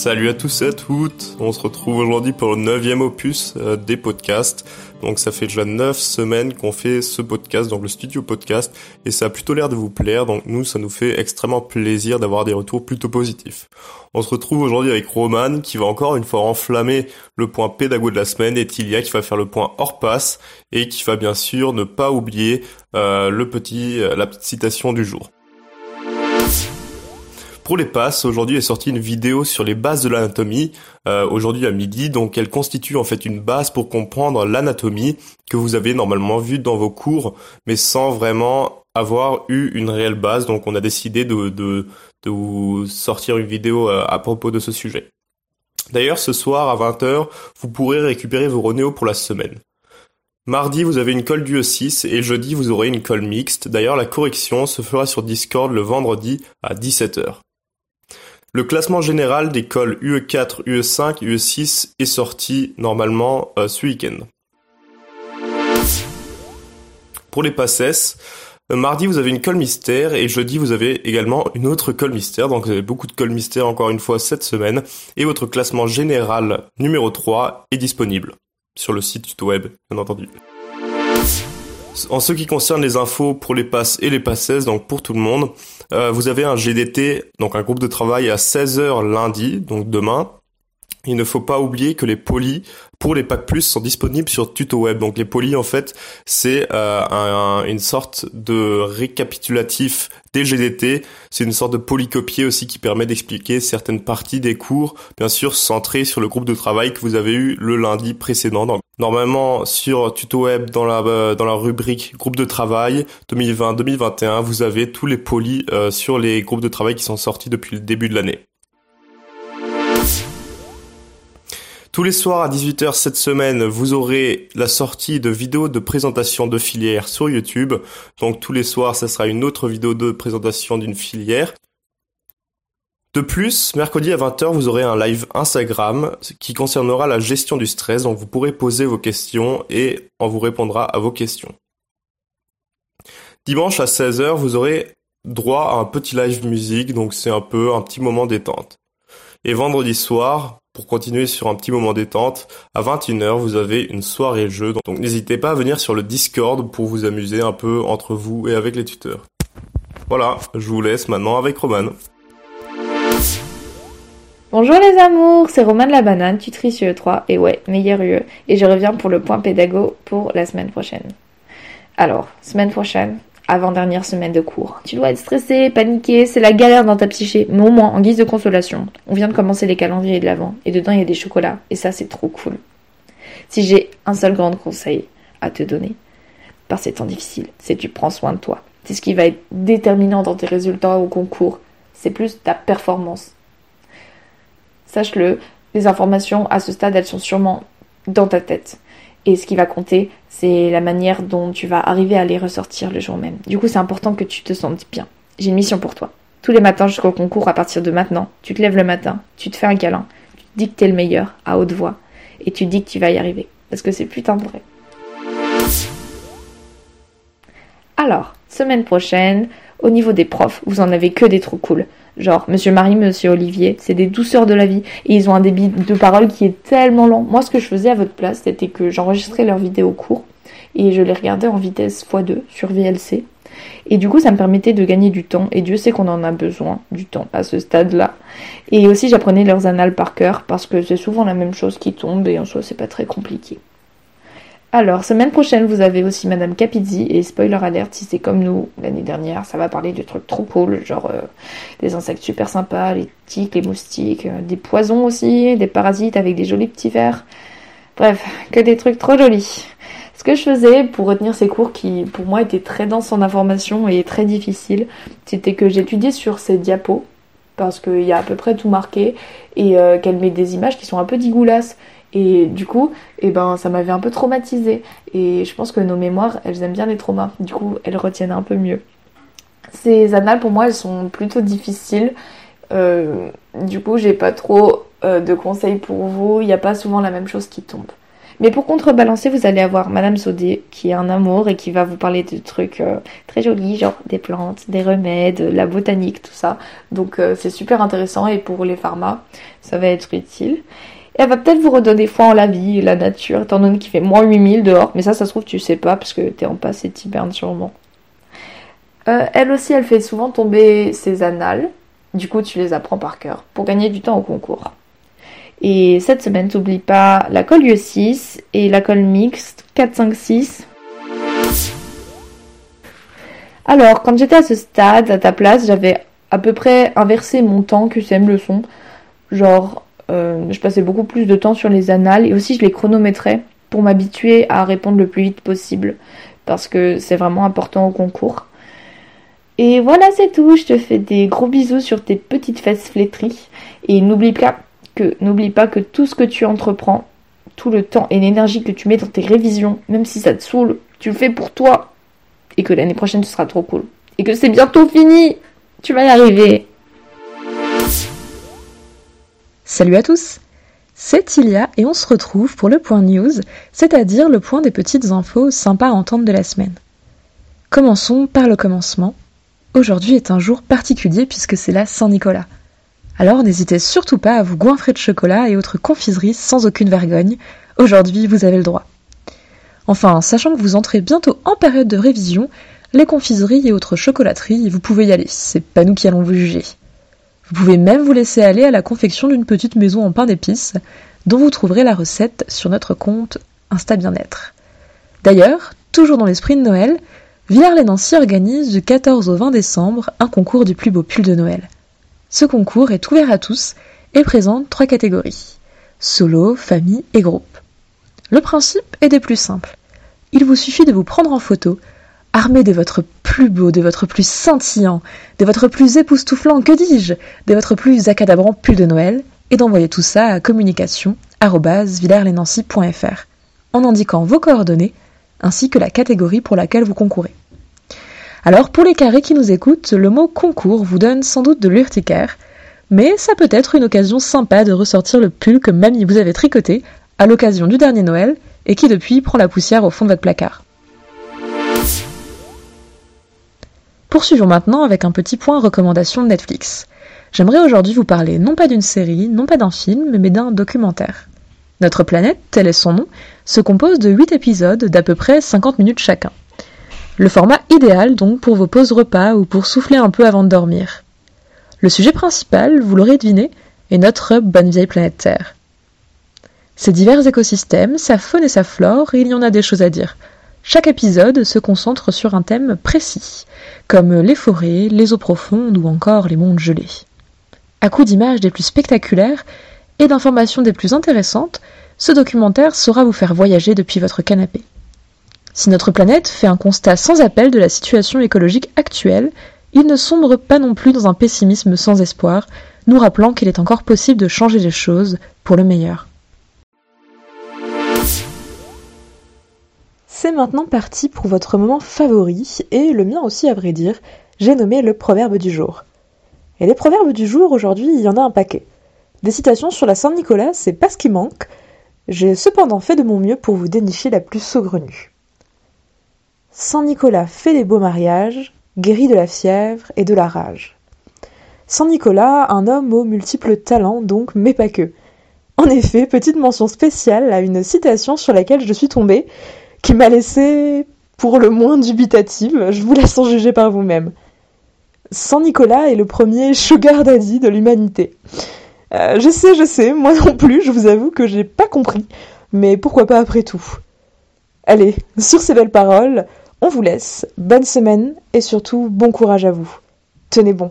Salut à tous et à toutes, on se retrouve aujourd'hui pour le neuvième opus euh, des podcasts. Donc ça fait déjà neuf semaines qu'on fait ce podcast, donc le studio podcast, et ça a plutôt l'air de vous plaire, donc nous ça nous fait extrêmement plaisir d'avoir des retours plutôt positifs. On se retrouve aujourd'hui avec Roman qui va encore une fois enflammer le point pédago de la semaine et Tilia qui va faire le point hors passe et qui va bien sûr ne pas oublier euh, le petit, euh, la petite citation du jour. Pour les passes, aujourd'hui est sortie une vidéo sur les bases de l'anatomie, euh, aujourd'hui à midi, donc elle constitue en fait une base pour comprendre l'anatomie que vous avez normalement vue dans vos cours, mais sans vraiment avoir eu une réelle base, donc on a décidé de, de, de vous sortir une vidéo euh, à propos de ce sujet. D'ailleurs, ce soir à 20h, vous pourrez récupérer vos Ronéo pour la semaine. Mardi, vous avez une colle du E6 et jeudi, vous aurez une colle mixte. D'ailleurs, la correction se fera sur Discord le vendredi à 17h. Le classement général des cols UE4, UE5, UE6 est sorti normalement euh, ce week-end. Pour les passes, euh, mardi vous avez une colle mystère et jeudi vous avez également une autre colle mystère. Donc vous avez beaucoup de colle mystère encore une fois cette semaine. Et votre classement général numéro 3 est disponible sur le site web, bien entendu. En ce qui concerne les infos pour les passes et les passes, donc pour tout le monde, euh, vous avez un GDT, donc un groupe de travail à 16h lundi, donc demain. Il ne faut pas oublier que les polis pour les packs plus sont disponibles sur Tuto Web. Donc les polis en fait c'est euh, une sorte de récapitulatif des GDT. C'est une sorte de polycopier aussi qui permet d'expliquer certaines parties des cours, bien sûr centrés sur le groupe de travail que vous avez eu le lundi précédent. Normalement sur Tuto Web dans la euh, dans la rubrique groupe de travail 2020-2021 vous avez tous les polis euh, sur les groupes de travail qui sont sortis depuis le début de l'année. Tous les soirs à 18h cette semaine, vous aurez la sortie de vidéos de présentation de filière sur YouTube. Donc tous les soirs, ça sera une autre vidéo de présentation d'une filière. De plus, mercredi à 20h, vous aurez un live Instagram qui concernera la gestion du stress. Donc vous pourrez poser vos questions et on vous répondra à vos questions. Dimanche à 16h, vous aurez droit à un petit live musique, donc c'est un peu un petit moment détente. Et vendredi soir, pour continuer sur un petit moment détente, à 21h, vous avez une soirée jeu. Donc n'hésitez pas à venir sur le Discord pour vous amuser un peu entre vous et avec les tuteurs. Voilà, je vous laisse maintenant avec Roman. Bonjour les amours, c'est Roman de la banane, tutrice UE3 et ouais, meilleur UE. Et je reviens pour le point pédago pour la semaine prochaine. Alors, semaine prochaine, avant-dernière semaine de cours. Tu dois être stressé, paniqué, c'est la galère dans ta psyché. Mais au moins, en guise de consolation, on vient de commencer les calendriers de l'avant et dedans il y a des chocolats. Et ça, c'est trop cool. Si j'ai un seul grand conseil à te donner, par ces temps difficiles, c'est tu prends soin de toi. C'est ce qui va être déterminant dans tes résultats au concours. C'est plus ta performance. Sache-le, les informations à ce stade, elles sont sûrement dans ta tête. Et ce qui va compter, c'est la manière dont tu vas arriver à les ressortir le jour même. Du coup, c'est important que tu te sentes bien. J'ai une mission pour toi. Tous les matins jusqu'au concours, à partir de maintenant, tu te lèves le matin, tu te fais un câlin, tu te dis que t'es le meilleur, à haute voix, et tu dis que tu vas y arriver. Parce que c'est putain de vrai. Alors, semaine prochaine, au niveau des profs, vous en avez que des trop cool. Genre, Monsieur Marie, Monsieur Olivier, c'est des douceurs de la vie. Et ils ont un débit de parole qui est tellement lent. Moi, ce que je faisais à votre place, c'était que j'enregistrais leurs vidéos courts et je les regardais en vitesse x2 sur VLC. Et du coup, ça me permettait de gagner du temps. Et Dieu sait qu'on en a besoin, du temps, à ce stade-là. Et aussi, j'apprenais leurs annales par cœur, parce que c'est souvent la même chose qui tombe, et en soi, c'est pas très compliqué. Alors, semaine prochaine, vous avez aussi Madame Capizzi, et spoiler alert, si c'est comme nous l'année dernière, ça va parler de trucs trop cool, genre euh, des insectes super sympas, les tiques, les moustiques, euh, des poisons aussi, des parasites avec des jolis petits vers. Bref, que des trucs trop jolis. Ce que je faisais pour retenir ces cours qui, pour moi, étaient très denses en information et très difficiles, c'était que j'étudiais sur ces diapos, parce qu'il y a à peu près tout marqué, et euh, qu'elle met des images qui sont un peu digoulasses. Et du coup, eh ben, ça m'avait un peu traumatisé. Et je pense que nos mémoires, elles aiment bien les traumas. Du coup, elles retiennent un peu mieux. Ces annales, pour moi, elles sont plutôt difficiles. Euh, du coup, j'ai pas trop euh, de conseils pour vous. Il n'y a pas souvent la même chose qui tombe. Mais pour contrebalancer, vous allez avoir Madame Sodé, qui est un amour et qui va vous parler de trucs euh, très jolis, genre des plantes, des remèdes, la botanique, tout ça. Donc c'est super intéressant et pour les pharma, ça va être utile. Elle va peut-être vous redonner foi en la vie la nature, étant donné qu'il fait moins 8000 dehors. Mais ça, ça se trouve, tu sais pas, parce que t'es en passe et t'hibernes sûrement. Euh, elle aussi, elle fait souvent tomber ses annales. Du coup, tu les apprends par cœur pour gagner du temps au concours. Et cette semaine, t'oublies pas la colle UE6 et la colle mixte 4, 5, 6. Alors, quand j'étais à ce stade, à ta place, j'avais à peu près inversé mon temps QCM leçon. Genre, je passais beaucoup plus de temps sur les annales et aussi je les chronométrais pour m'habituer à répondre le plus vite possible parce que c'est vraiment important au concours. Et voilà, c'est tout. Je te fais des gros bisous sur tes petites fesses flétries. Et n'oublie pas que, n'oublie pas que tout ce que tu entreprends, tout le temps et l'énergie que tu mets dans tes révisions, même si ça te saoule, tu le fais pour toi. Et que l'année prochaine, ce sera trop cool. Et que c'est bientôt fini. Tu vas y arriver. Salut à tous C'est Ilia et on se retrouve pour le point news, c'est-à-dire le point des petites infos sympas à entendre de la semaine. Commençons par le commencement. Aujourd'hui est un jour particulier puisque c'est la Saint-Nicolas. Alors n'hésitez surtout pas à vous goinfrer de chocolat et autres confiseries sans aucune vergogne. Aujourd'hui, vous avez le droit. Enfin, sachant que vous entrez bientôt en période de révision, les confiseries et autres chocolateries, vous pouvez y aller, c'est pas nous qui allons vous juger. Vous pouvez même vous laisser aller à la confection d'une petite maison en pain d'épices, dont vous trouverez la recette sur notre compte Insta Bien-être. D'ailleurs, toujours dans l'esprit de Noël, Villars-les-Nancy organise du 14 au 20 décembre un concours du plus beau pull de Noël. Ce concours est ouvert à tous et présente trois catégories solo, famille et groupe. Le principe est des plus simples. Il vous suffit de vous prendre en photo, armé de votre plus beau, de votre plus scintillant, de votre plus époustouflant, que dis-je, de votre plus accadabrant pull de Noël, et d'envoyer tout ça à communication.villarlesnancy.fr en indiquant vos coordonnées ainsi que la catégorie pour laquelle vous concourez. Alors pour les carrés qui nous écoutent, le mot concours vous donne sans doute de l'urticaire, mais ça peut être une occasion sympa de ressortir le pull que mamie vous avait tricoté à l'occasion du dernier Noël et qui depuis prend la poussière au fond de votre placard. Poursuivons maintenant avec un petit point recommandation de Netflix. J'aimerais aujourd'hui vous parler non pas d'une série, non pas d'un film, mais d'un documentaire. Notre planète, tel est son nom, se compose de 8 épisodes d'à peu près 50 minutes chacun. Le format idéal donc pour vos pauses repas ou pour souffler un peu avant de dormir. Le sujet principal, vous l'aurez deviné, est notre bonne vieille planète Terre. Ses divers écosystèmes, sa faune et sa flore, il y en a des choses à dire. Chaque épisode se concentre sur un thème précis, comme les forêts, les eaux profondes ou encore les mondes gelés. À coup d'images des plus spectaculaires et d'informations des plus intéressantes, ce documentaire saura vous faire voyager depuis votre canapé. Si notre planète fait un constat sans appel de la situation écologique actuelle, il ne sombre pas non plus dans un pessimisme sans espoir, nous rappelant qu'il est encore possible de changer les choses pour le meilleur. C'est maintenant parti pour votre moment favori, et le mien aussi à vrai dire, j'ai nommé le proverbe du jour. Et les proverbes du jour, aujourd'hui, il y en a un paquet. Des citations sur la Saint-Nicolas, c'est pas ce qui manque. J'ai cependant fait de mon mieux pour vous dénicher la plus saugrenue. Saint Nicolas fait des beaux mariages, guérit de la fièvre et de la rage. Saint Nicolas, un homme aux multiples talents donc, mais pas que. En effet, petite mention spéciale à une citation sur laquelle je suis tombée, qui m'a laissé pour le moins dubitative, je vous laisse en juger par vous-même. Saint Nicolas est le premier sugar daddy de l'humanité. Euh, je sais, je sais, moi non plus, je vous avoue que j'ai pas compris, mais pourquoi pas après tout? Allez, sur ces belles paroles, on vous laisse. Bonne semaine et surtout bon courage à vous. Tenez bon.